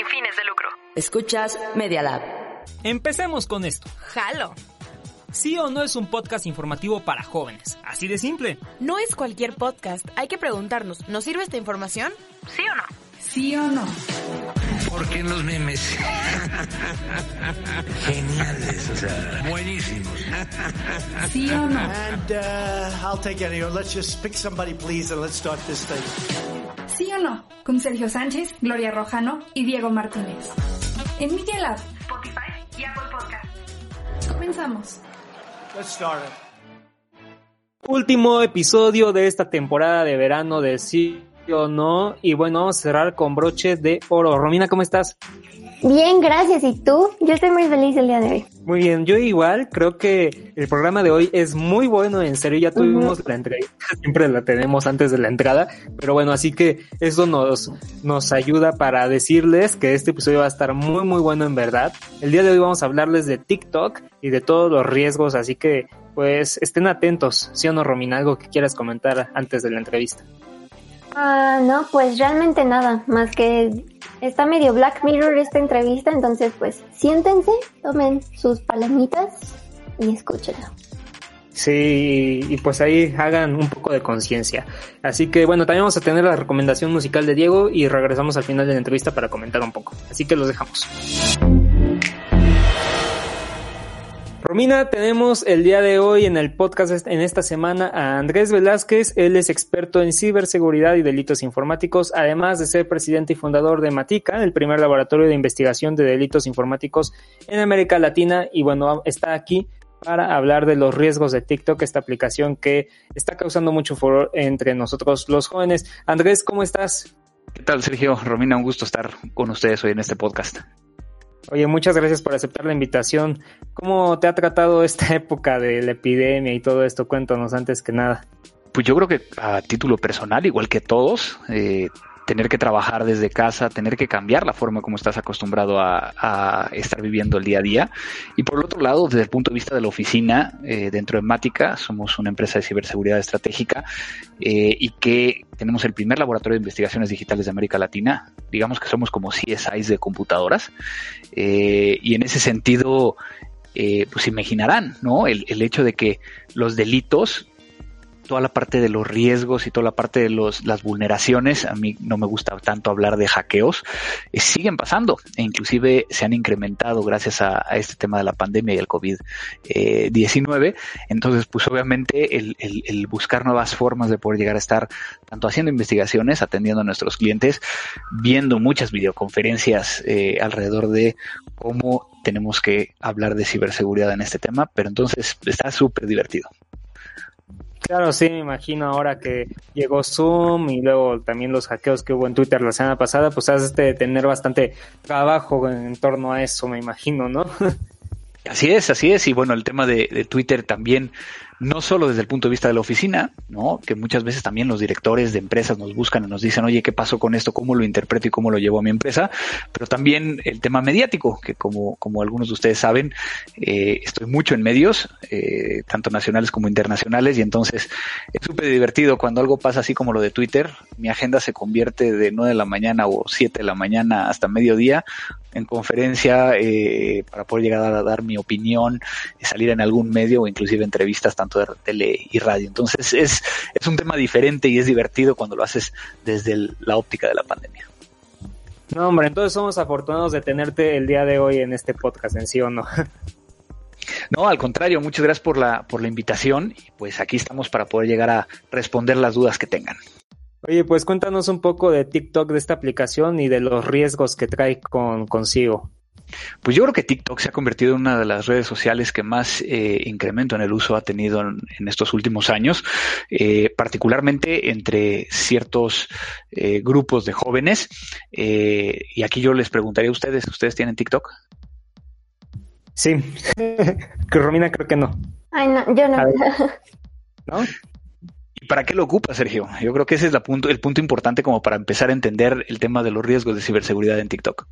Sin fines de lucro. Escuchas Media Lab. Empecemos con esto. Jalo. Sí o no es un podcast informativo para jóvenes. Así de simple. No es cualquier podcast. Hay que preguntarnos, ¿nos sirve esta información? ¿Sí o no? ¿Sí o no? Porque en los memes. Geniales, o sea, buenísimos. ¿Sí o no? And uh, I'll take any. Let's just pick somebody, please, and let's start this thing. ¿Sí o no? Con Sergio Sánchez, Gloria Rojano y Diego Martínez. En Media Lab, Spotify y Apple Podcast. Comenzamos. Let's start it. Último episodio de esta temporada de verano de sí o no. Y bueno, vamos a cerrar con broche de oro. Romina, ¿cómo estás? Bien, gracias. ¿Y tú? Yo estoy muy feliz el día de hoy. Muy bien, yo igual creo que el programa de hoy es muy bueno, en serio, ya tuvimos la entrevista, siempre la tenemos antes de la entrada, pero bueno, así que eso nos, nos ayuda para decirles que este episodio va a estar muy muy bueno en verdad. El día de hoy vamos a hablarles de TikTok y de todos los riesgos, así que pues estén atentos, ¿sí o no, Romina? Algo que quieras comentar antes de la entrevista. Ah, no, pues realmente nada, más que está medio Black Mirror esta entrevista, entonces pues siéntense, tomen sus palomitas y escúchenlo. Sí, y pues ahí hagan un poco de conciencia. Así que bueno, también vamos a tener la recomendación musical de Diego y regresamos al final de la entrevista para comentar un poco. Así que los dejamos. Romina, tenemos el día de hoy en el podcast en esta semana a Andrés Velázquez. Él es experto en ciberseguridad y delitos informáticos, además de ser presidente y fundador de Matica, el primer laboratorio de investigación de delitos informáticos en América Latina. Y bueno, está aquí para hablar de los riesgos de TikTok, esta aplicación que está causando mucho furor entre nosotros los jóvenes. Andrés, ¿cómo estás? ¿Qué tal, Sergio? Romina, un gusto estar con ustedes hoy en este podcast. Oye, muchas gracias por aceptar la invitación. ¿Cómo te ha tratado esta época de la epidemia y todo esto? Cuéntanos antes que nada. Pues yo creo que a título personal, igual que todos, eh, tener que trabajar desde casa, tener que cambiar la forma como estás acostumbrado a, estar viviendo el día a día. Y por el otro lado, desde el punto de vista de la oficina, eh, dentro de Mática, somos una empresa de ciberseguridad estratégica eh, y que tenemos el primer laboratorio de investigaciones digitales de América Latina. Digamos que somos como CSIs de computadoras. Eh, y en ese sentido, eh, pues imaginarán, ¿no? El hecho de que los delitos toda la parte de los riesgos y toda la parte de los, las vulneraciones, a mí no me gusta tanto hablar de hackeos, eh, siguen pasando e inclusive se han incrementado gracias a, este tema de la pandemia y el COVID-19. Eh, Entonces, pues obviamente el, buscar nuevas formas de poder llegar a estar tanto haciendo investigaciones, atendiendo a nuestros clientes, viendo muchas videoconferencias eh, alrededor de cómo tenemos que hablar de ciberseguridad en este tema, pero entonces está súper divertido. Claro, sí, me imagino ahora que llegó Zoom y luego también los hackeos que hubo en Twitter la semana pasada, pues has de tener bastante trabajo en torno a eso, me imagino, ¿no? Así es, así es. Y bueno, el tema de, de Twitter también no solo desde el punto de vista de la oficina, ¿no? Que muchas veces también los directores de empresas nos buscan y nos dicen, oye, ¿qué pasó con esto? ¿Cómo lo interpreto y cómo lo llevo a mi empresa? Pero también el tema mediático, que como, como algunos de ustedes saben, eh, estoy mucho en medios, eh, tanto nacionales como internacionales, y entonces es súper divertido cuando algo pasa así como lo de Twitter, mi agenda se convierte de 9 de la mañana o 7 de la mañana hasta mediodía en conferencia eh, para poder llegar a dar mi opinión, salir en algún medio o inclusive entrevistas tanto de tele y radio. Entonces es, es un tema diferente y es divertido cuando lo haces desde el, la óptica de la pandemia. No, hombre, entonces somos afortunados de tenerte el día de hoy en este podcast, en sí o no. No, al contrario, muchas gracias por la, por la invitación y pues aquí estamos para poder llegar a responder las dudas que tengan. Oye, pues cuéntanos un poco de TikTok, de esta aplicación y de los riesgos que trae con, consigo. Pues yo creo que TikTok se ha convertido en una de las redes sociales que más eh, incremento en el uso ha tenido en, estos últimos años, eh, particularmente entre ciertos eh, grupos de jóvenes. y aquí yo les preguntaría a ustedes, ¿ustedes tienen TikTok? Sí, que Romina creo que no. Ay, no, yo no. ¿No? ¿Y para qué lo ocupa, Sergio? Yo creo que ese es el punto importante como para empezar a entender el tema de los riesgos de ciberseguridad en TikTok.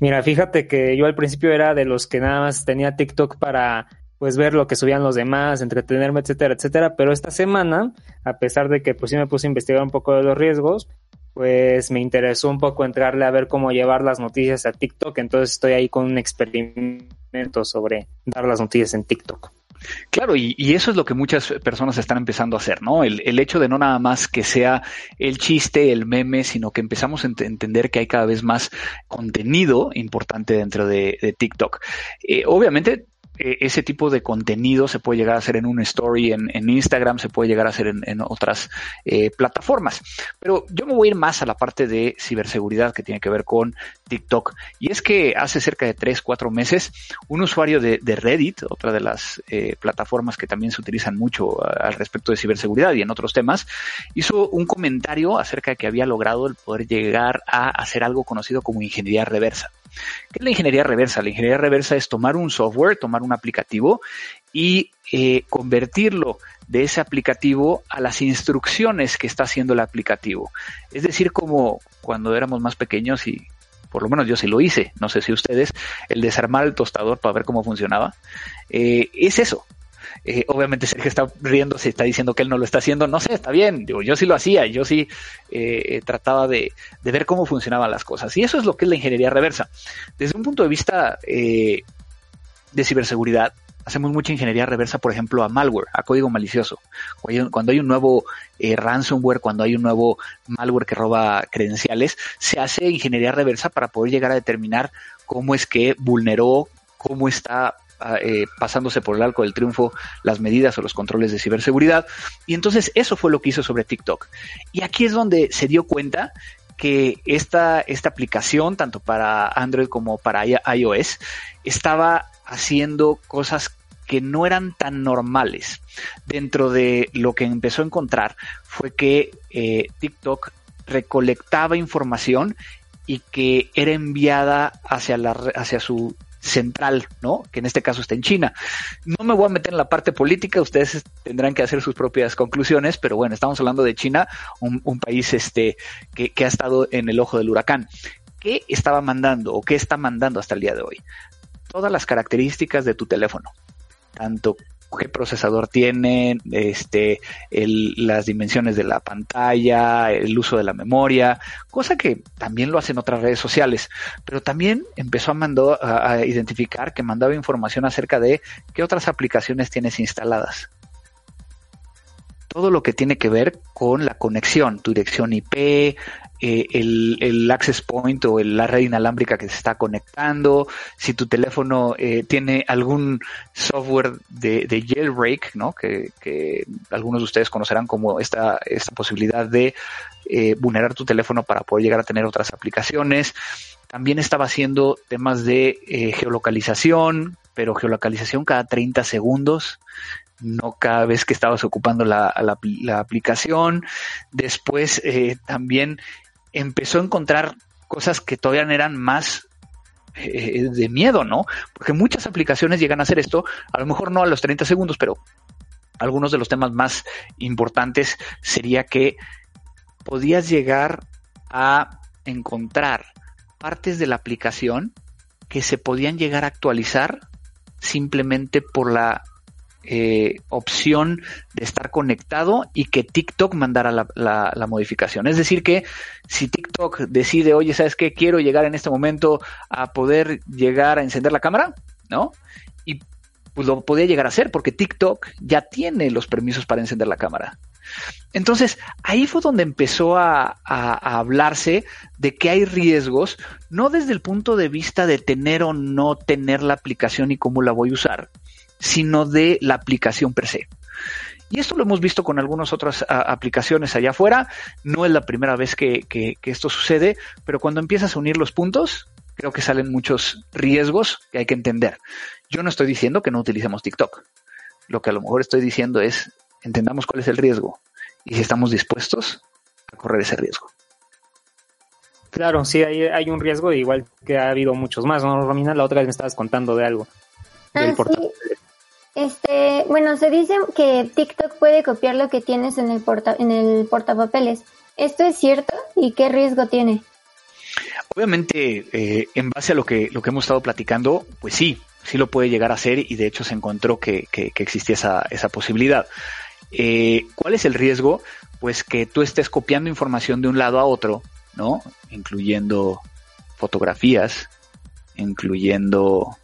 Mira, fíjate que yo al principio era de los que nada más tenía TikTok para pues ver lo que subían los demás, entretenerme, etcétera, etcétera, pero esta semana, a pesar de que pues sí me puse a investigar un poco de los riesgos, pues me interesó un poco entrarle a ver cómo llevar las noticias a TikTok, entonces estoy ahí con un experimento sobre dar las noticias en TikTok. Claro, y, eso es lo que muchas personas están empezando a hacer, ¿no? El, hecho de no nada más que sea el chiste, el meme, sino que empezamos a entender que hay cada vez más contenido importante dentro de, TikTok. Eh, obviamente, eh, ese tipo de contenido se puede llegar a hacer en un story en, Instagram, se puede llegar a hacer en, otras eh, plataformas. Pero yo me voy a ir más a la parte de ciberseguridad que tiene que ver con TikTok. Y es que hace cerca de 3, 4 meses, un usuario de, Reddit, otra de las eh, plataformas que también se utilizan mucho al respecto de ciberseguridad y en otros temas, hizo un comentario acerca de que había logrado el poder llegar a hacer algo conocido como ingeniería reversa. ¿Qué es la ingeniería reversa? La ingeniería reversa es tomar un software, tomar un aplicativo y eh, convertirlo de ese aplicativo a las instrucciones que está haciendo el aplicativo. Es decir, como cuando éramos más pequeños y por lo menos yo sí lo hice, no sé si ustedes, el desarmar el tostador para ver cómo funcionaba, eh, es eso, eh, obviamente Sergio está riendo, se está diciendo que él no lo está haciendo. No sé, está bien. Digo, yo sí lo hacía, yo sí eh, trataba de, ver cómo funcionaban las cosas. Y eso es lo que es la ingeniería reversa. Desde un punto de vista de ciberseguridad, hacemos mucha ingeniería reversa, por ejemplo, a malware, a código malicioso. Cuando hay un nuevo ransomware, cuando hay un nuevo malware que roba credenciales, se hace ingeniería reversa para poder llegar a determinar cómo es que vulneró, cómo está eh, pasándose por el arco del triunfo las medidas o los controles de ciberseguridad. Y entonces eso fue lo que hizo sobre TikTok. Y aquí es donde se dio cuenta que esta, esta aplicación, tanto para Android como para iOS, estaba haciendo cosas que no eran tan normales. Dentro de lo que empezó a encontrar fue que eh, TikTok recolectaba información y que era enviada hacia, la, hacia su central, ¿no? Que en este caso está en China. No me voy a meter en la parte política, ustedes tendrán que hacer sus propias conclusiones, pero bueno, estamos hablando de China, un, país este, que, que ha estado en el ojo del huracán. ¿Qué estaba mandando o qué está mandando hasta el día de hoy? Todas las características de tu teléfono, tanto qué procesador tiene, este, las dimensiones de la pantalla, el uso de la memoria, cosa que también lo hacen otras redes sociales, pero también empezó a, mandó, a identificar que mandaba información acerca de qué otras aplicaciones tienes instaladas. Todo lo que tiene que ver con la conexión, tu dirección IP, eh, el, access point o la red inalámbrica que se está conectando, si tu teléfono eh, tiene algún software de, jailbreak, ¿no? Que, algunos de ustedes conocerán como esta, esta posibilidad de eh, vulnerar tu teléfono para poder llegar a tener otras aplicaciones. También estaba haciendo temas de geolocalización, pero geolocalización cada 30 segundos no cada vez que estabas ocupando la, la, aplicación. Después eh, también empezó a encontrar cosas que todavía eran más eh, de miedo, ¿no? Porque muchas aplicaciones llegan a hacer esto, a lo mejor no a los 30 segundos, pero algunos de los temas más importantes sería que podías llegar a encontrar partes de la aplicación que se podían llegar a actualizar simplemente por la eh, opción de estar conectado y que TikTok mandara la, modificación. Es decir, que si TikTok decide, oye, ¿sabes qué? Quiero llegar en este momento a poder llegar a encender la cámara, ¿no? Y pues lo podía llegar a hacer porque TikTok ya tiene los permisos para encender la cámara. Entonces, ahí fue donde empezó a, a, hablarse de que hay riesgos, no desde el punto de vista de tener o no tener la aplicación y cómo la voy a usar, sino de la aplicación per se. Y esto lo hemos visto con algunas otras aplicaciones allá afuera. No es la primera vez que, esto sucede, pero cuando empiezas a unir los puntos, creo que salen muchos riesgos que hay que entender. Yo no estoy diciendo que no utilicemos TikTok. Lo que a lo mejor estoy diciendo es, entendamos cuál es el riesgo y si estamos dispuestos a correr ese riesgo. Claro, sí, hay, hay un riesgo, igual que ha habido muchos más, ¿no, Romina? La otra vez me estabas contando de algo. Del Ah, portal. sí. Este, bueno, se dice que TikTok puede copiar lo que tienes en el porta, en el portapapeles. ¿Esto es cierto? ¿Y qué riesgo tiene? Obviamente, eh, en base a lo que, lo que hemos estado platicando, pues sí, sí lo puede llegar a hacer y de hecho se encontró que, que- existía esa, esa posibilidad. Eh, ¿Cuál es el riesgo? Pues que tú estés copiando información de un lado a otro, ¿no? Incluyendo fotografías, incluyendo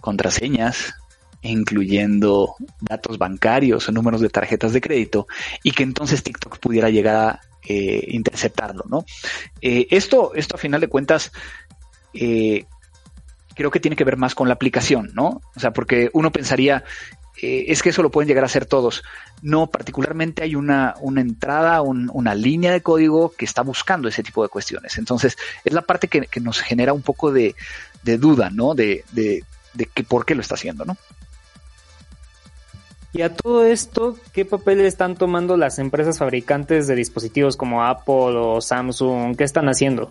contraseñas, incluyendo datos bancarios o números de tarjetas de crédito, y que entonces TikTok pudiera llegar a eh, interceptarlo, ¿no? Eh, esto, esto a final de cuentas, eh, creo que tiene que ver más con la aplicación, ¿no? O sea, porque uno pensaría, eh, es que eso lo pueden llegar a hacer todos. No, particularmente hay una, entrada, un- una línea de código que está buscando ese tipo de cuestiones. Entonces, es la parte que, que nos genera un poco de, de duda, ¿no? De, de, de que por qué lo está haciendo, ¿no? Y a todo esto, ¿qué papel están tomando las empresas fabricantes de dispositivos como Apple o Samsung? ¿Qué están haciendo?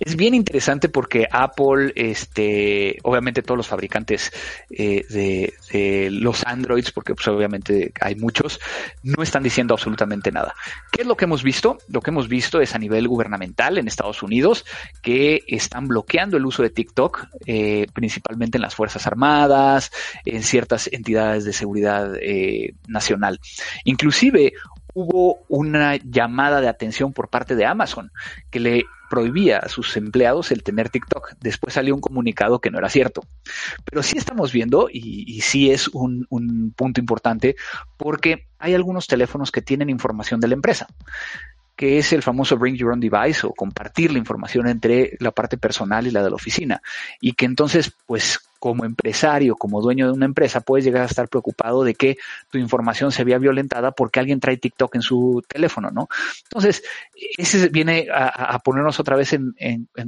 Es bien interesante porque Apple, este, obviamente todos los fabricantes eh, de, los Androids, porque pues obviamente hay muchos, no están diciendo absolutamente nada. ¿Qué es lo que hemos visto? Lo que hemos visto es a nivel gubernamental en Estados Unidos que están bloqueando el uso de TikTok, eh, principalmente en las Fuerzas Armadas, en ciertas entidades de seguridad eh, nacional. Inclusive hubo una llamada de atención por parte de Amazon que le prohibía a sus empleados el tener TikTok. Después salió un comunicado que no era cierto. Pero sí estamos viendo, y, sí es un, un punto importante, porque hay algunos teléfonos que tienen información de la empresa que es el famoso Bring Your Own Device o compartir la información entre la parte personal y la de la oficina. Y que entonces, pues como empresario, como dueño de una empresa, puedes llegar a estar preocupado de que tu información se vea violentada porque alguien trae TikTok en su teléfono, ¿no? Entonces, ese viene a, ponernos otra vez en,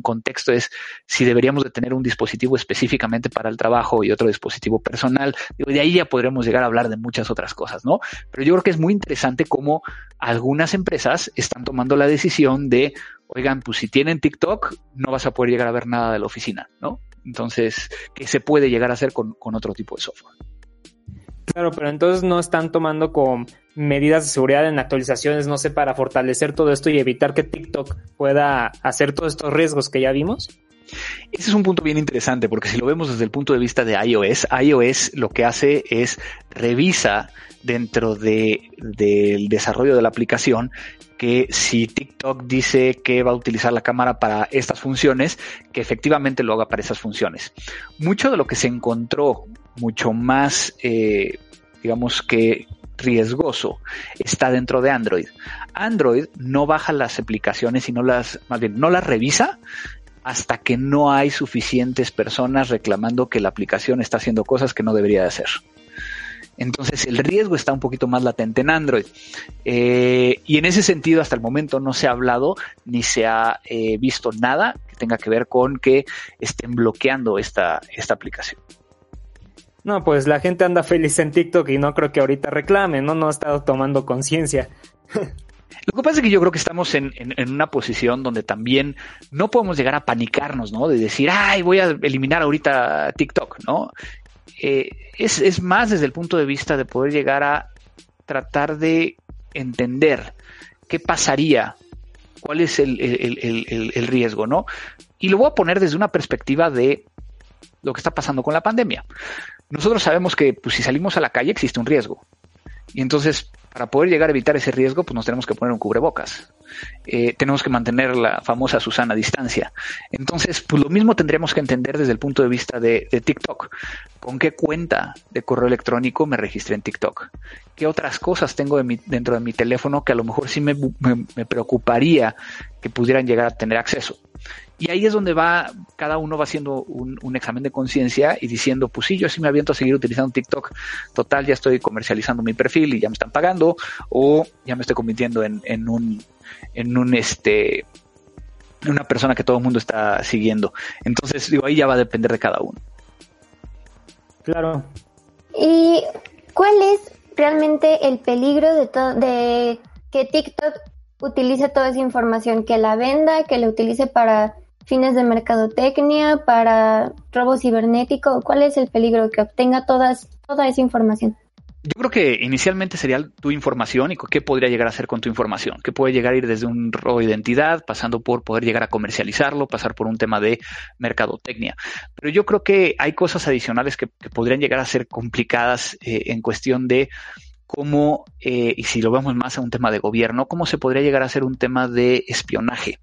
contexto, es si deberíamos de tener un dispositivo específicamente para el trabajo y otro dispositivo personal. Digo, de ahí ya podremos llegar a hablar de muchas otras cosas, ¿no? Pero yo creo que es muy interesante cómo algunas empresas están tomando la decisión de, oigan, pues si tienen TikTok, no vas a poder llegar a ver nada de la oficina, ¿no? Entonces, que se puede llegar a hacer con, con, otro tipo de software. Claro, pero entonces no están tomando con medidas de seguridad en actualizaciones, no sé, para fortalecer todo esto y evitar que TikTok pueda hacer todos estos riesgos que ya vimos. Ese es un punto bien interesante porque si lo vemos desde el punto de vista de iOS, iOS lo que hace es revisa dentro de, del desarrollo de la aplicación que si TikTok dice que va a utilizar la cámara para estas funciones, que efectivamente lo haga para esas funciones. Mucho de lo que se encontró mucho más, eh, digamos que riesgoso está dentro de Android. Android no baja las aplicaciones y no las, más bien, no las revisa hasta que no hay suficientes personas reclamando que la aplicación está haciendo cosas que no debería de hacer. Entonces el riesgo está un poquito más latente en Android. Eh, y en ese sentido, hasta el momento no se ha hablado ni se ha eh, visto nada que tenga que ver con que estén bloqueando esta, esta aplicación. No, pues la gente anda feliz en TikTok y no creo que ahorita reclame, ¿no? No ha estado tomando conciencia. Lo que pasa es que yo creo que estamos en, en, en, una posición donde también no podemos llegar a panicarnos, ¿no? De decir, ay, voy a eliminar ahorita TikTok, ¿no? Eh, es, es, más desde el punto de vista de poder llegar a tratar de entender qué pasaría, cuál es el, el, el, el, riesgo, ¿no? Y lo voy a poner desde una perspectiva de lo que está pasando con la pandemia. Nosotros sabemos que pues, si salimos a la calle existe un riesgo. Y entonces, para poder llegar a evitar ese riesgo, pues nos tenemos que poner un cubrebocas. Eh, tenemos que mantener la famosa Susana distancia. Entonces, pues lo mismo tendremos que entender desde el punto de vista de, TikTok. ¿Con qué cuenta de correo electrónico me registré en TikTok? ¿Qué otras cosas tengo dentro de mi teléfono que a lo mejor sí me preocuparía que pudieran llegar a tener acceso? Y ahí es donde va, cada uno va haciendo un, un examen de conciencia y diciendo, pues sí, yo sí me aviento a seguir utilizando TikTok. Total, ya estoy comercializando mi perfil y ya me están pagando, o ya me estoy convirtiendo en, en un, en un este, una persona que todo el mundo está siguiendo. Entonces, digo, ahí ya va a depender de cada uno. Claro. ¿Y cuál es realmente el peligro de, de que TikTok utilice toda esa información, que la venda, que la utilice para fines de mercadotecnia, para robo cibernético? ¿Cuál es el peligro que obtenga todas, toda esa información? Yo creo que inicialmente sería tu información y qué podría llegar a hacer con tu información, que puede llegar a ir desde un robo de identidad, pasando por poder llegar a comercializarlo, pasar por un tema de mercadotecnia. Pero yo creo que hay cosas adicionales que, podrían llegar a ser complicadas eh, en cuestión de cómo, eh, y si lo vemos más a un tema de gobierno, cómo se podría llegar a ser un tema de espionaje.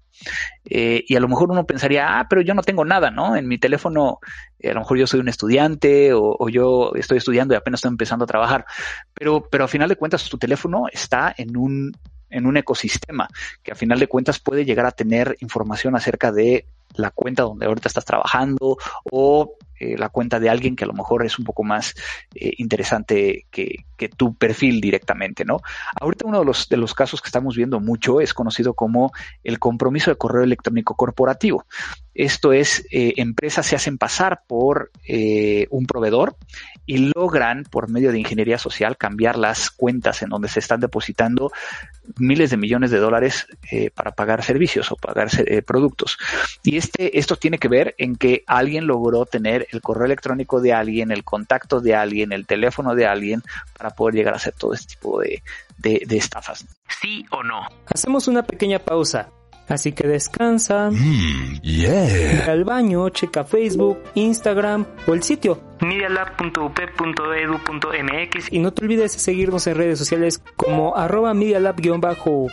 Eh, y a lo mejor uno pensaría, ah, pero yo no tengo nada, ¿no? En mi teléfono, eh, a lo mejor yo soy un estudiante o, yo estoy estudiando y apenas estoy empezando a trabajar. Pero, pero a final de cuentas, tu teléfono está en un, en un ecosistema que a final de cuentas puede llegar a tener información acerca de la cuenta donde ahorita estás trabajando o eh, la cuenta de alguien que a lo mejor es un poco más eh, interesante que, tu perfil directamente, ¿no? Ahorita uno de los, de los casos que estamos viendo mucho es conocido como el compromiso de correo electrónico corporativo. Esto es, eh, empresas se hacen pasar por un proveedor y logran, por medio de ingeniería social, cambiar las cuentas en donde se están depositando miles de millones de dólares para pagar servicios o pagar productos. Y este, esto tiene que ver en que alguien logró tener el correo electrónico de alguien, el contacto de alguien, el teléfono de alguien, para poder llegar a hacer todo este tipo de, de estafas. ¿Sí o no? Hacemos una pequeña pausa. Así que descansa, mm, yeah. al baño, checa Facebook, Instagram o el sitio medialab.up.edu.mx y no te olvides de seguirnos en redes sociales como arroba medialab-up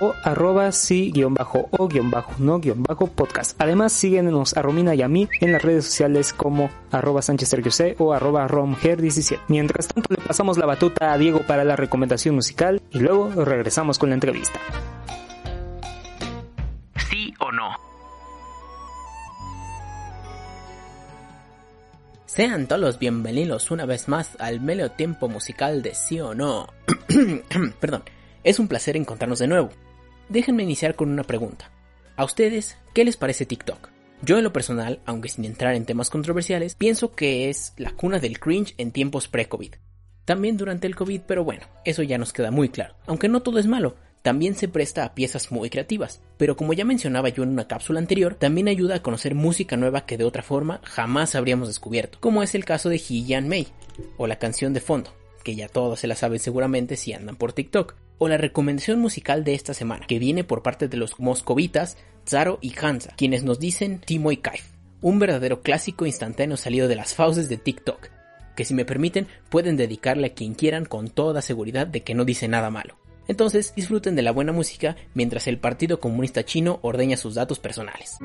o arroba si-o-no-podcast. Además síguenos a Romina y a mí en las redes sociales como arroba Sánchez o arroba romger17. Mientras tanto le pasamos la batuta a Diego para la recomendación musical y luego regresamos con la entrevista Sean todos bienvenidos una vez más al medio tiempo musical de sí o no. Perdón, es un placer encontrarnos de nuevo. Déjenme iniciar con una pregunta. ¿A ustedes qué les parece TikTok? Yo en lo personal, aunque sin entrar en temas controversiales, pienso que es la cuna del cringe en tiempos pre-COVID. También durante el COVID, pero bueno, eso ya nos queda muy claro. Aunque no todo es malo, también se presta a piezas muy creativas, pero como ya mencionaba yo en una cápsula anterior, también ayuda a conocer música nueva que de otra forma jamás habríamos descubierto, como es el caso de Hee May, o la canción de fondo, que ya todos se la saben seguramente si andan por TikTok, o la recomendación musical de esta semana, que viene por parte de los moscovitas Zaro y Hansa, quienes nos dicen Timo y Kaif, un verdadero clásico instantáneo salido de las fauces de TikTok, que si me permiten pueden dedicarle a quien quieran con toda seguridad de que no dice nada malo. Entonces disfruten de la buena música mientras el Partido Comunista Chino ordeña sus datos personales.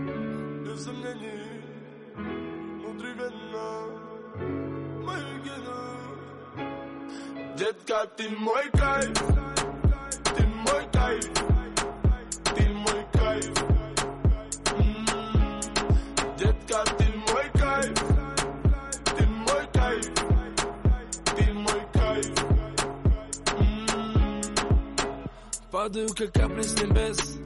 Падаю, как капли с небес.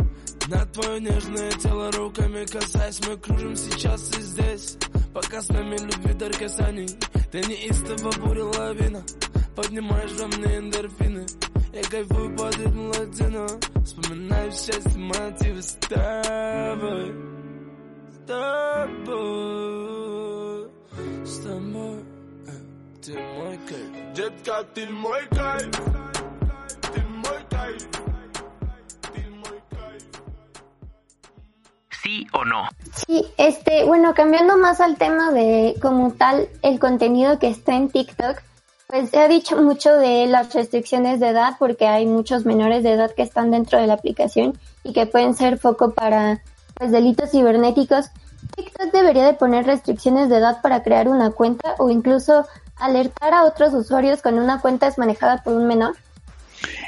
На твое нежное тело руками касаясь Мы кружим сейчас и здесь. Пока с нами любви дар касаний. Ты неистово буря лавина. Поднимаешь во мне эндорфины. Я кайфую под ритм латино. Вспоминаю счастье, мотивы с тобой. С тобой. С тобой. Э, Ты мой кайф. Детка, ты мой кайф. Ты мой кайф sí o no. Sí, este, bueno, cambiando más al tema de como tal el contenido que está en TikTok, pues se ha dicho mucho de las restricciones de edad porque hay muchos menores de edad que están dentro de la aplicación y que pueden ser foco para pues, delitos cibernéticos. TikTok debería de poner restricciones de edad para crear una cuenta o incluso alertar a otros usuarios cuando una cuenta es manejada por un menor.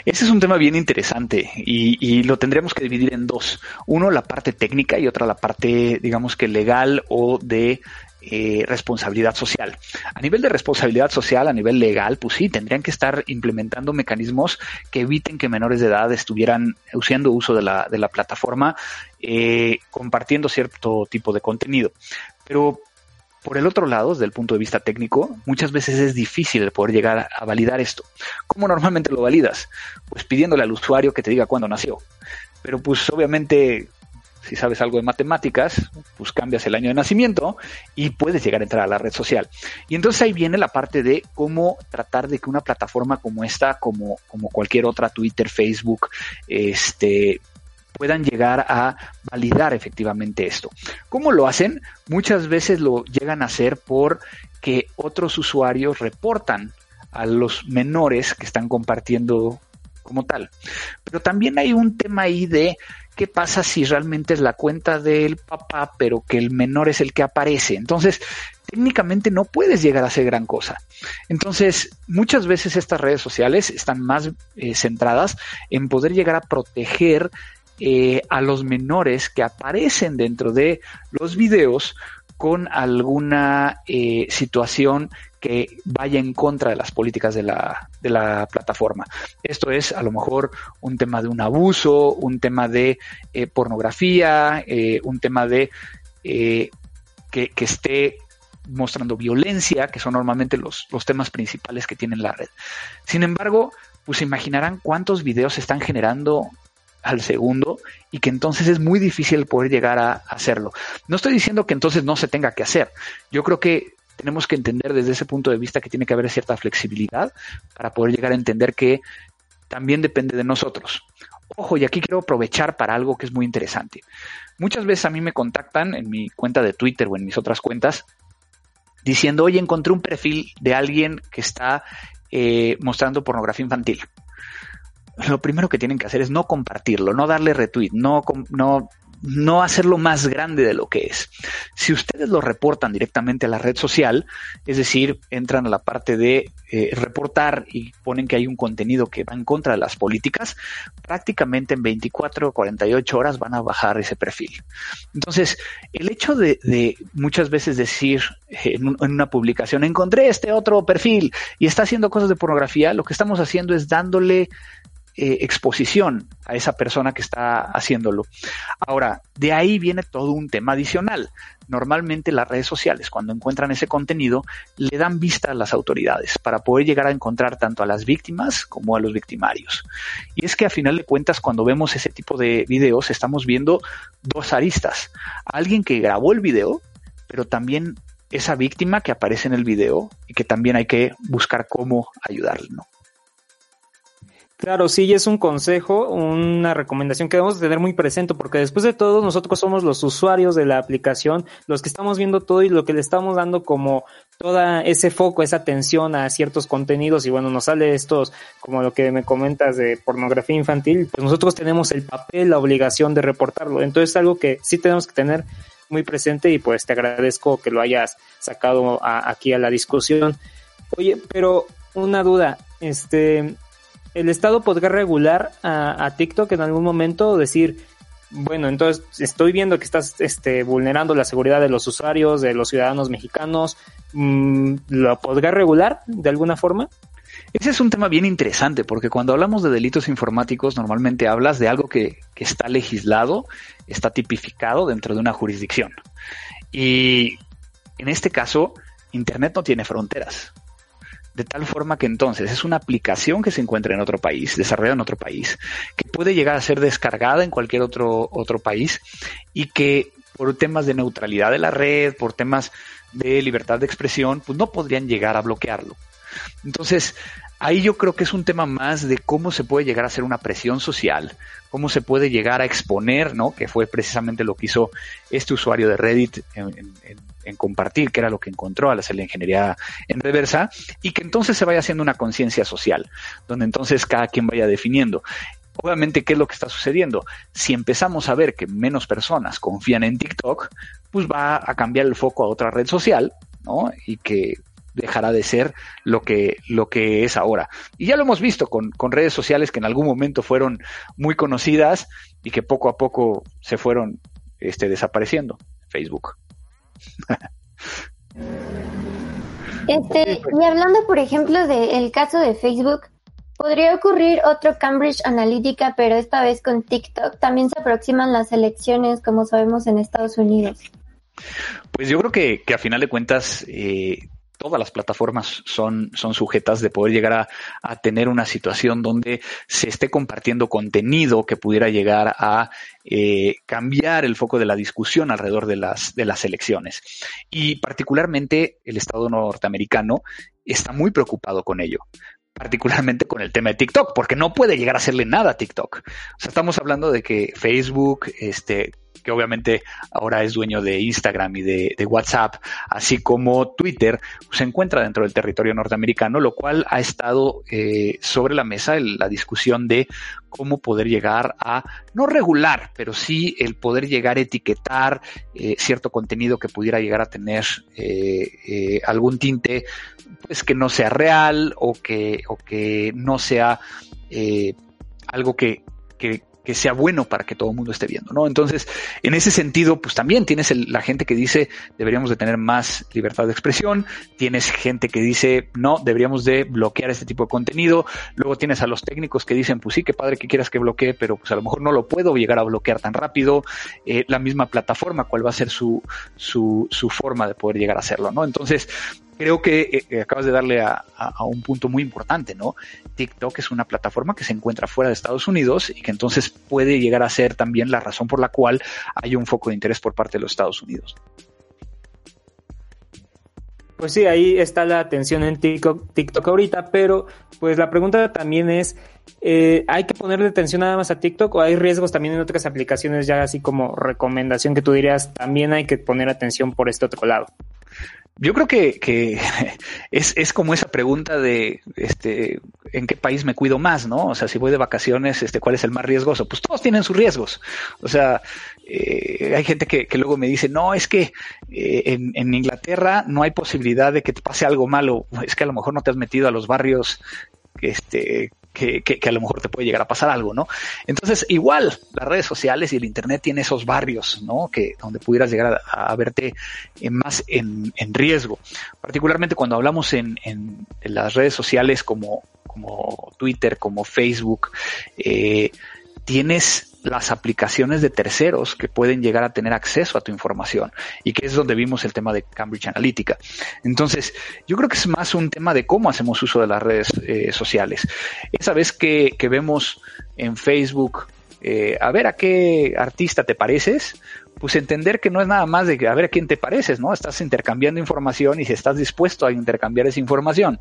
Ese es un tema bien interesante y, lo tendríamos que dividir en dos. Uno, la parte técnica y otra la parte, digamos que legal o de eh, responsabilidad social. A nivel de responsabilidad social, a nivel legal, pues sí, tendrían que estar implementando mecanismos que eviten que menores de edad estuvieran haciendo uso de la, de la plataforma, eh, compartiendo cierto tipo de contenido. Pero por el otro lado, desde el punto de vista técnico, muchas veces es difícil poder llegar a validar esto. ¿Cómo normalmente lo validas? Pues pidiéndole al usuario que te diga cuándo nació. Pero pues obviamente si sabes algo de matemáticas, pues cambias el año de nacimiento y puedes llegar a entrar a la red social. Y entonces ahí viene la parte de cómo tratar de que una plataforma como esta, como, como cualquier otra, Twitter, Facebook, este, puedan llegar a validar efectivamente esto. ¿Cómo lo hacen? Muchas veces lo llegan a hacer por que otros usuarios reportan a los menores que están compartiendo como tal. Pero también hay un tema ahí de qué pasa si realmente es la cuenta del papá, pero que el menor es el que aparece. Entonces, técnicamente no puedes llegar a hacer gran cosa. Entonces, muchas veces estas redes sociales están más eh, centradas en poder llegar a proteger eh, a los menores que aparecen dentro de los videos con alguna eh, situación que vaya en contra de las políticas de la, de la plataforma. Esto es a lo mejor un tema de un abuso, un tema de eh, pornografía, un tema de que, esté mostrando violencia, que son normalmente los, los temas principales que tiene la red. Sin embargo, pues imaginarán cuántos videos están generando al segundo y que entonces es muy difícil poder llegar a hacerlo. No estoy diciendo que entonces no se tenga que hacer. Yo creo que tenemos que entender desde ese punto de vista que tiene que haber cierta flexibilidad para poder llegar a entender que también depende de nosotros. Ojo, y aquí quiero aprovechar para algo que es muy interesante. Muchas veces a mí me contactan en mi cuenta de Twitter o en mis otras cuentas diciendo, oye, encontré un perfil de alguien que está eh, mostrando pornografía infantil. Lo primero que tienen que hacer es no compartirlo, no darle retweet, no, no no hacerlo más grande de lo que es. Si ustedes lo reportan directamente a la red social, es decir, entran a la parte de eh, reportar y ponen que hay un contenido que va en contra de las políticas, prácticamente en 24 o 48 horas van a bajar ese perfil. Entonces, el hecho de, muchas veces decir en, en una publicación, encontré este otro perfil y está haciendo cosas de pornografía, lo que estamos haciendo es dándole eh, exposición a esa persona que está haciéndolo. Ahora, de ahí viene todo un tema adicional. Normalmente las redes sociales, cuando encuentran ese contenido, le dan vista a las autoridades para poder llegar a encontrar tanto a las víctimas como a los victimarios. Y es que a final de cuentas, cuando vemos ese tipo de videos, estamos viendo dos aristas. Alguien que grabó el video, pero también esa víctima que aparece en el video y que también hay que buscar cómo ayudarle, ¿no? Claro, sí, es un consejo, una recomendación que debemos tener muy presente, porque después de todo nosotros somos los usuarios de la aplicación, los que estamos viendo todo y lo que le estamos dando como toda ese foco, esa atención a ciertos contenidos y bueno, nos sale estos, como lo que me comentas de pornografía infantil, pues nosotros tenemos el papel, la obligación de reportarlo. Entonces es algo que sí tenemos que tener muy presente y pues te agradezco que lo hayas sacado aquí a la discusión. Oye, pero una duda, este, el Estado podrá regular a, TikTok en algún momento, decir, bueno, entonces estoy viendo que estás este, vulnerando la seguridad de los usuarios, de los ciudadanos mexicanos, mm, ¿lo podrá regular de alguna forma? Ese es un tema bien interesante porque cuando hablamos de delitos informáticos normalmente hablas de algo que, que está legislado, está tipificado dentro de una jurisdicción. Y en este caso, Internet no tiene fronteras de tal forma que entonces es una aplicación que se encuentra en otro país, desarrollada en otro país, que puede llegar a ser descargada en cualquier otro, otro país y que por temas de neutralidad de la red, por temas de libertad de expresión, pues no podrían llegar a bloquearlo. Entonces, ahí yo creo que es un tema más de cómo se puede llegar a hacer una presión social, cómo se puede llegar a exponer, ¿no? Que fue precisamente lo que hizo este usuario de Reddit en, en compartir, que era lo que encontró al hacer la ingeniería en reversa, y que entonces se vaya haciendo una conciencia social, donde entonces cada quien vaya definiendo. Obviamente, ¿qué es lo que está sucediendo? Si empezamos a ver que menos personas confían en TikTok, pues va a cambiar el foco a otra red social, ¿no? Y que dejará de ser lo que, lo que es ahora. Y ya lo hemos visto con, con redes sociales que en algún momento fueron muy conocidas y que poco a poco se fueron este, desapareciendo. Facebook. Este, y hablando, por ejemplo, del caso de Facebook, podría ocurrir otro Cambridge Analytica, pero esta vez con TikTok. También se aproximan las elecciones, como sabemos, en Estados Unidos. Pues yo creo que, que a final de cuentas eh, todas las plataformas son, son sujetas de poder llegar a, a, tener una situación donde se esté compartiendo contenido que pudiera llegar a eh, cambiar el foco de la discusión alrededor de las, de las elecciones. Y particularmente el Estado norteamericano está muy preocupado con ello particularmente con el tema de TikTok, porque no puede llegar a hacerle nada a TikTok. O sea, estamos hablando de que Facebook, este, que obviamente ahora es dueño de Instagram y de, WhatsApp, así como Twitter, se encuentra dentro del territorio norteamericano, lo cual ha estado eh, sobre la mesa el, la discusión de cómo poder llegar a, no regular, pero sí el poder llegar a etiquetar eh, cierto contenido que pudiera llegar a tener eh, eh, algún tinte, pues que no sea real o que, o que no sea algo que, que sea bueno para que todo el mundo esté viendo, ¿no? Entonces, en ese sentido, pues también tienes la gente que dice deberíamos de tener más libertad de expresión, tienes gente que dice no, deberíamos de bloquear este tipo de contenido, luego tienes a los técnicos que dicen pues sí, qué padre que quieras que bloquee, pero pues a lo mejor no lo puedo llegar a bloquear tan rápido, eh, la misma plataforma, cuál va a ser su, su forma de poder llegar a hacerlo, ¿no? Entonces, creo que eh, acabas de darle a, un punto muy importante, ¿no? TikTok es una plataforma que se encuentra fuera de Estados Unidos y que entonces puede llegar a ser también la razón por la cual hay un foco de interés por parte de los Estados Unidos. Pues sí, ahí está la atención en TikTok, TikTok ahorita, pero pues la pregunta también es, eh, ¿hay que ponerle atención nada más a TikTok o hay riesgos también en otras aplicaciones ya así como recomendación que tú dirías, también hay que poner atención por este otro lado? Yo creo que, que es, es, como esa pregunta de este en qué país me cuido más, ¿no? O sea, si voy de vacaciones, este, ¿cuál es el más riesgoso? Pues todos tienen sus riesgos. O sea, eh, hay gente que, que, luego me dice, no, es que eh, en, en, Inglaterra no hay posibilidad de que te pase algo malo. Es que a lo mejor no te has metido a los barrios este, que, que, que, a lo mejor te puede llegar a pasar algo, ¿no? Entonces, igual, las redes sociales y el Internet tiene esos barrios, ¿no? Que donde pudieras llegar a, verte en más en, en, riesgo. Particularmente cuando hablamos en, en, en, las redes sociales como, como Twitter, como Facebook, eh, tienes las aplicaciones de terceros que pueden llegar a tener acceso a tu información y que es donde vimos el tema de Cambridge Analytica. Entonces, yo creo que es más un tema de cómo hacemos uso de las redes eh, sociales. Esa vez que, que, vemos en Facebook, eh, a ver a qué artista te pareces, pues entender que no es nada más de a ver a quién te pareces, ¿no? Estás intercambiando información y si estás dispuesto a intercambiar esa información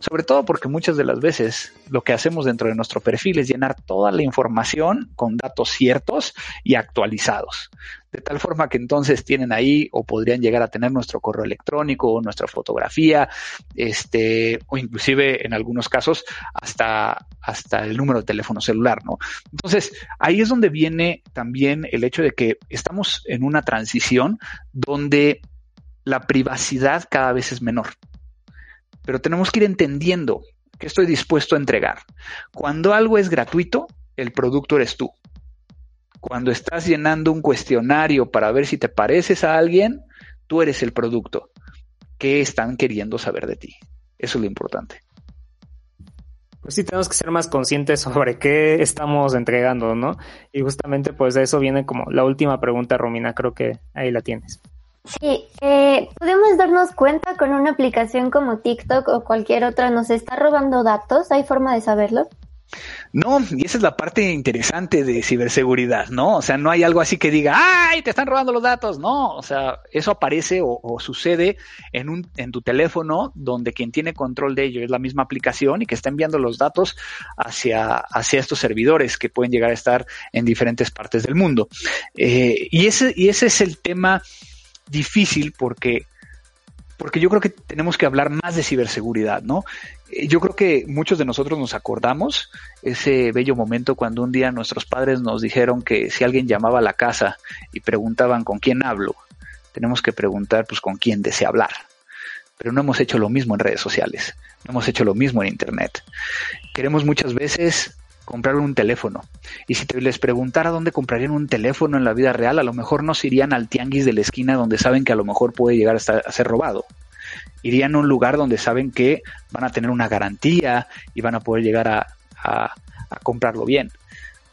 sobre todo porque muchas de las veces lo que hacemos dentro de nuestro perfil es llenar toda la información con datos ciertos y actualizados. De tal forma que entonces tienen ahí o podrían llegar a tener nuestro correo electrónico nuestra fotografía, este, o inclusive en algunos casos hasta, hasta el número de teléfono celular, ¿no? Entonces, ahí es donde viene también el hecho de que estamos en una transición donde la privacidad cada vez es menor pero tenemos que ir entendiendo que estoy dispuesto a entregar. Cuando algo es gratuito, el producto eres tú. Cuando estás llenando un cuestionario para ver si te pareces a alguien, tú eres el producto. ¿Qué están queriendo saber de ti? Eso es lo importante. Pues sí, tenemos que ser más conscientes sobre qué estamos entregando, ¿no? Y justamente pues de eso viene como la última pregunta, Romina, creo que ahí la tienes. Sí, eh, podemos darnos cuenta con una aplicación como TikTok o cualquier otra nos está robando datos. ¿Hay forma de saberlo? No, y esa es la parte interesante de ciberseguridad, ¿no? O sea, no hay algo así que diga, ¡ay, te están robando los datos! No, o sea, eso aparece o, sucede en, un, en tu teléfono donde quien tiene control de ello es la misma aplicación y que está enviando los datos hacia, hacia estos servidores que pueden llegar a estar en diferentes partes del mundo. Eh, y, ese, y ese es el tema difícil porque, porque yo creo que tenemos que hablar más de ciberseguridad, ¿no? Yo creo que muchos de nosotros nos acordamos ese bello momento cuando un día nuestros padres nos dijeron que si alguien llamaba a la casa y preguntaban con quién hablo, tenemos que preguntar pues con quién desea hablar. pero no hemos hecho lo mismo en redes sociales, no hemos hecho lo mismo en Internet. Queremos muchas veces comprar un teléfono. Y si te les preguntara dónde comprarían un teléfono en la vida real, a lo mejor no se irían al tianguis de la esquina donde saben que a lo mejor puede llegar a ser robado irían a un lugar donde saben que van a tener una garantía y van a poder llegar a, comprarlo bien.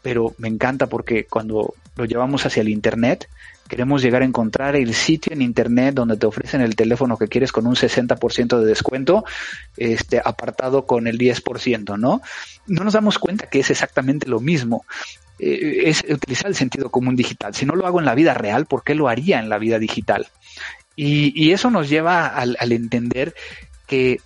Pero me encanta porque cuando lo llevamos hacia el Internet, queremos llegar a encontrar el sitio en Internet donde te ofrecen el teléfono que quieres con un 60% de descuento, este, apartado con el 10%, ¿no? No nos damos cuenta que es exactamente lo mismo. Eh, es utilizar el sentido común digital. Si no lo hago en la vida real, ¿por qué lo haría en la vida digital? Y, eso nos lleva al, entender que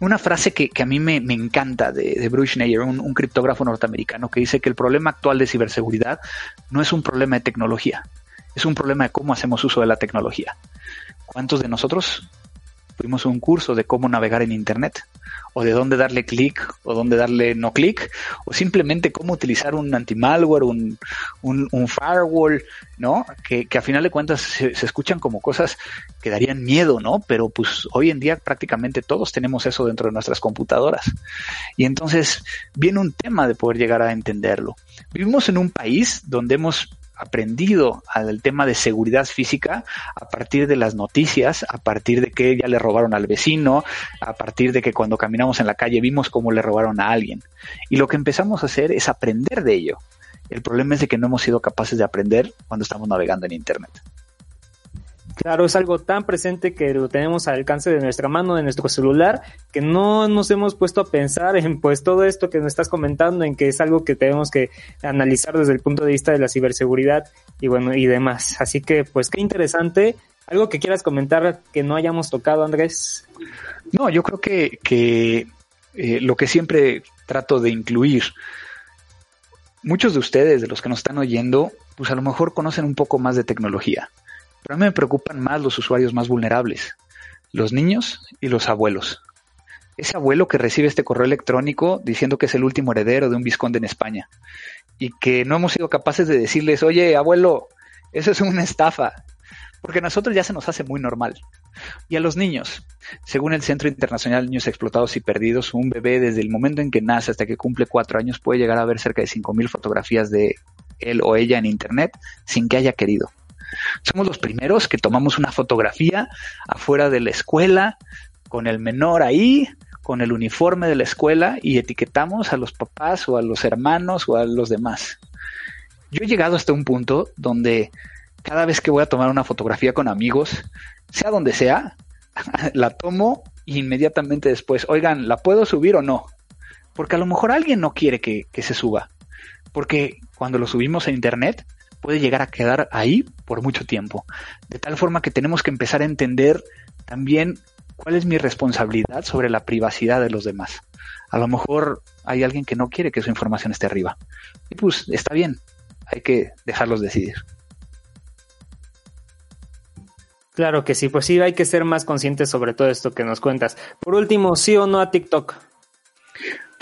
una frase que, a mí me, encanta de, de Bruce Schneier, un, criptógrafo norteamericano, que dice que el problema actual de ciberseguridad no es un problema de tecnología, es un problema de cómo hacemos uso de la tecnología. ¿Cuántos de nosotros tuvimos un curso de cómo navegar en Internet? o de dónde darle clic o dónde darle no clic, o simplemente cómo utilizar un anti-malware, un, un, firewall, ¿no? Que, que, a final de cuentas se, escuchan como cosas que darían miedo, ¿no? Pero pues hoy en día prácticamente todos tenemos eso dentro de nuestras computadoras. Y entonces viene un tema de poder llegar a entenderlo. Vivimos en un país donde hemos aprendido al tema de seguridad física a partir de las noticias, a partir de que ya le robaron al vecino, a partir de que cuando caminamos en la calle vimos cómo le robaron a alguien. Y lo que empezamos a hacer es aprender de ello. El problema es de que no hemos sido capaces de aprender cuando estamos navegando en Internet. Claro, es algo tan presente que lo tenemos al alcance de nuestra mano, de nuestro celular, que no nos hemos puesto a pensar en pues todo esto que nos estás comentando, en que es algo que tenemos que analizar desde el punto de vista de la ciberseguridad y bueno, y demás. Así que pues qué interesante. ¿Algo que quieras comentar que no hayamos tocado, Andrés? No, yo creo que, que eh, lo que siempre trato de incluir, muchos de ustedes, de los que nos están oyendo, pues a lo mejor conocen un poco más de tecnología pero a mí me preocupan más los usuarios más vulnerables, los niños y los abuelos. Ese abuelo que recibe este correo electrónico diciendo que es el último heredero de un vizconde en España y que no hemos sido capaces de decirles, oye, abuelo, eso es una estafa, porque a nosotros ya se nos hace muy normal. Y a los niños, según el Centro Internacional de Niños Explotados y Perdidos, un bebé desde el momento en que nace hasta que cumple cuatro años puede llegar a ver cerca de 5.000 fotografías de él o ella en Internet sin que haya querido. Somos los primeros que tomamos una fotografía afuera de la escuela con el menor ahí, con el uniforme de la escuela y etiquetamos a los papás o a los hermanos o a los demás. Yo he llegado hasta un punto donde cada vez que voy a tomar una fotografía con amigos, sea donde sea, la tomo inmediatamente después, oigan, ¿la puedo subir o no? Porque a lo mejor alguien no quiere que, que se suba. Porque cuando lo subimos a internet, puede llegar a quedar ahí por mucho tiempo. De tal forma que tenemos que empezar a entender también cuál es mi responsabilidad sobre la privacidad de los demás. A lo mejor hay alguien que no quiere que su información esté arriba. Y pues está bien, hay que dejarlos decidir. Claro que sí, pues sí, hay que ser más conscientes sobre todo esto que nos cuentas. Por último, sí o no a TikTok.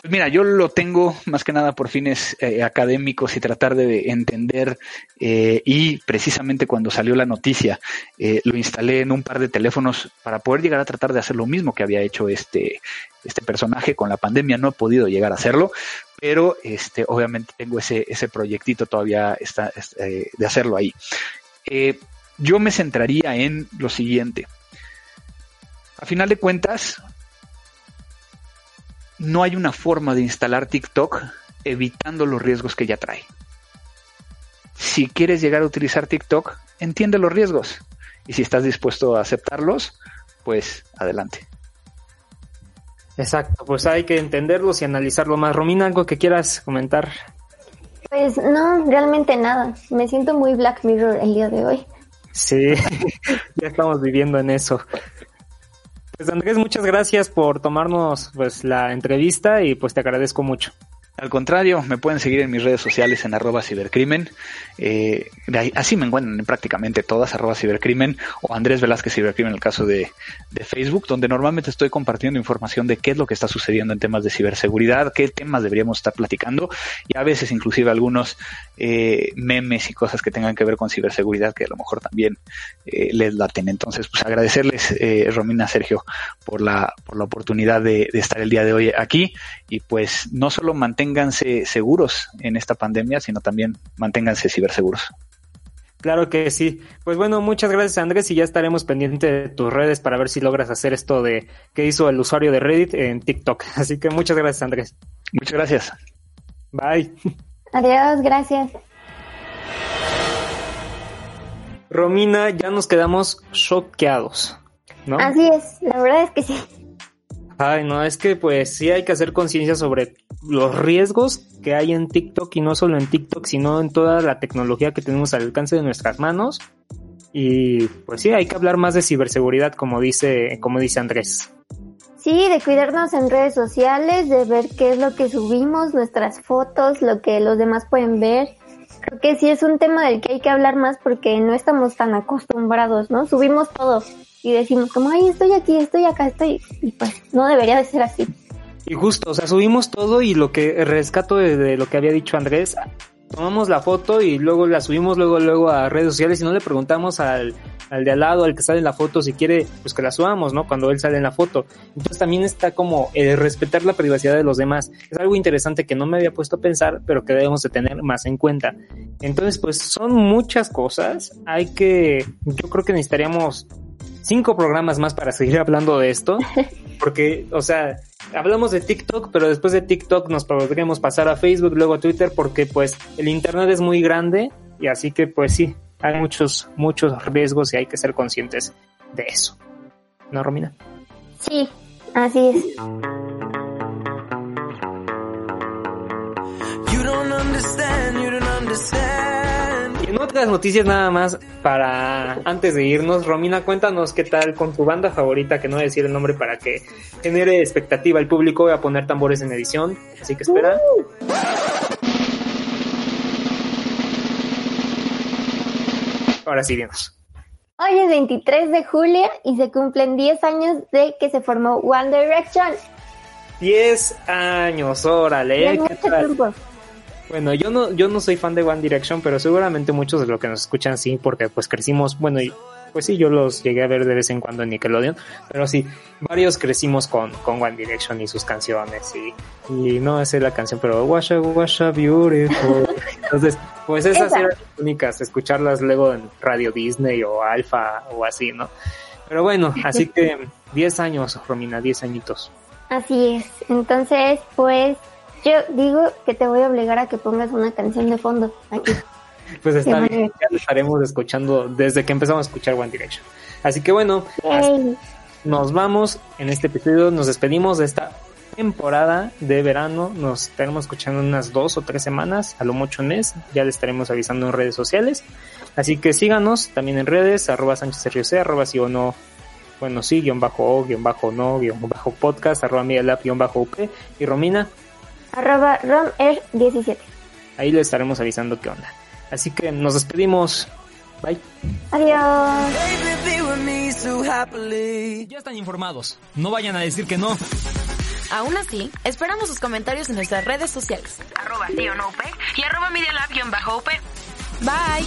Pues mira, yo lo tengo más que nada por fines eh, académicos y tratar de entender eh, y precisamente cuando salió la noticia eh, lo instalé en un par de teléfonos para poder llegar a tratar de hacer lo mismo que había hecho este, este personaje con la pandemia. No he podido llegar a hacerlo, pero este, obviamente tengo ese, ese proyectito todavía está, de hacerlo ahí. yo me centraría en lo siguiente. A final de cuentas, no hay una forma de instalar TikTok evitando los riesgos que ya trae. Si quieres llegar a utilizar TikTok, entiende los riesgos. Y si estás dispuesto a aceptarlos, pues adelante. Exacto, pues hay que entenderlos y analizarlo más. Romina, ¿algo que quieras comentar? Pues no, realmente nada. Me siento muy Black Mirror el día de hoy. Sí, ya estamos viviendo en eso. Pues Andrés, muchas gracias por tomarnos pues la entrevista y pues te agradezco mucho. Al contrario, me pueden seguir en mis redes sociales en arroba cibercrimen. Eh, así me encuentran en prácticamente todas, arroba cibercrimen o Andrés Velázquez Cibercrimen en el caso de, de Facebook, donde normalmente estoy compartiendo información de qué es lo que está sucediendo en temas de ciberseguridad, qué temas deberíamos estar platicando y a veces inclusive algunos eh, memes y cosas que tengan que ver con ciberseguridad que a lo mejor también eh, les laten. Entonces, pues agradecerles, eh, Romina, Sergio, por la, por la oportunidad de, estar el día de hoy aquí y pues no solo manténganse seguros en esta pandemia, sino también manténganse ciberseguros. Claro que sí. Pues bueno, muchas gracias Andrés y ya estaremos pendientes de tus redes para ver si logras hacer esto de que hizo el usuario de Reddit en TikTok. Así que muchas gracias Andrés. Muchas gracias. Bye. Adiós, gracias. Romina, ya nos quedamos choqueados, ¿no? Así es, la verdad es que sí. Ay, no, es que pues sí hay que hacer conciencia sobre los riesgos que hay en TikTok y no solo en TikTok, sino en toda la tecnología que tenemos al alcance de nuestras manos. Y pues sí, hay que hablar más de ciberseguridad, como dice, como dice Andrés. Sí, de cuidarnos en redes sociales, de ver qué es lo que subimos, nuestras fotos, lo que los demás pueden ver. Creo que sí es un tema del que hay que hablar más porque no estamos tan acostumbrados, ¿no? Subimos todo y decimos como, ay, estoy aquí, estoy acá, estoy... Y pues no debería de ser así. Y justo, o sea, subimos todo y lo que rescato de, lo que había dicho Andrés, tomamos la foto y luego la subimos luego luego a redes sociales y no le preguntamos al, al de al lado, al que sale en la foto, si quiere, pues que la subamos, ¿no? Cuando él sale en la foto. Entonces también está como el respetar la privacidad de los demás. Es algo interesante que no me había puesto a pensar, pero que debemos de tener más en cuenta. Entonces, pues son muchas cosas. Hay que, yo creo que necesitaríamos cinco programas más para seguir hablando de esto. Porque, o sea, hablamos de TikTok, pero después de TikTok nos podríamos pasar a Facebook, luego a Twitter, porque pues el Internet es muy grande y así que pues sí, hay muchos, muchos riesgos y hay que ser conscientes de eso. ¿No, Romina? Sí, así es. En otras noticias nada más para antes de irnos, Romina, cuéntanos qué tal con tu banda favorita, que no voy a decir el nombre para que genere expectativa al público, voy a poner tambores en edición, así que espera. Ahora sí, dinos. Hoy es 23 de julio y se cumplen 10 años de que se formó One Direction. 10 años, órale, ¿qué tal? tiempo. Bueno, yo no, yo no soy fan de One Direction, pero seguramente muchos de los que nos escuchan sí, porque pues crecimos, bueno, y, pues sí, yo los llegué a ver de vez en cuando en Nickelodeon, pero sí, varios crecimos con, con One Direction y sus canciones y, y no sé la canción, pero Washa Washa Beautiful. Entonces, pues esas Esa. eran las únicas, escucharlas luego en Radio Disney o Alfa o así, ¿no? Pero bueno, así que 10 años, Romina, 10 añitos. Así es. Entonces, pues yo digo que te voy a obligar a que pongas una canción de fondo aquí. Pues está bien, ya lo estaremos escuchando desde que empezamos a escuchar One Direction. Así que bueno, nos vamos en este episodio, nos despedimos de esta temporada de verano, nos estaremos escuchando unas dos o tres semanas, a lo mucho un mes, ya les estaremos avisando en redes sociales, así que síganos también en redes, arroba Sánchez arroba sí o no, bueno sí, guion bajo o, guion bajo no, guion bajo podcast, arroba Medialab, guion bajo UP, y Romina, Arroba romair17. ahí les estaremos avisando qué onda. Así que nos despedimos, bye. Adiós. Baby, be with me so happily. Ya están informados. No vayan a decir que no. Aún así, esperamos sus comentarios en nuestras redes sociales. Arroba y arroba Media Lab-UP. Bye.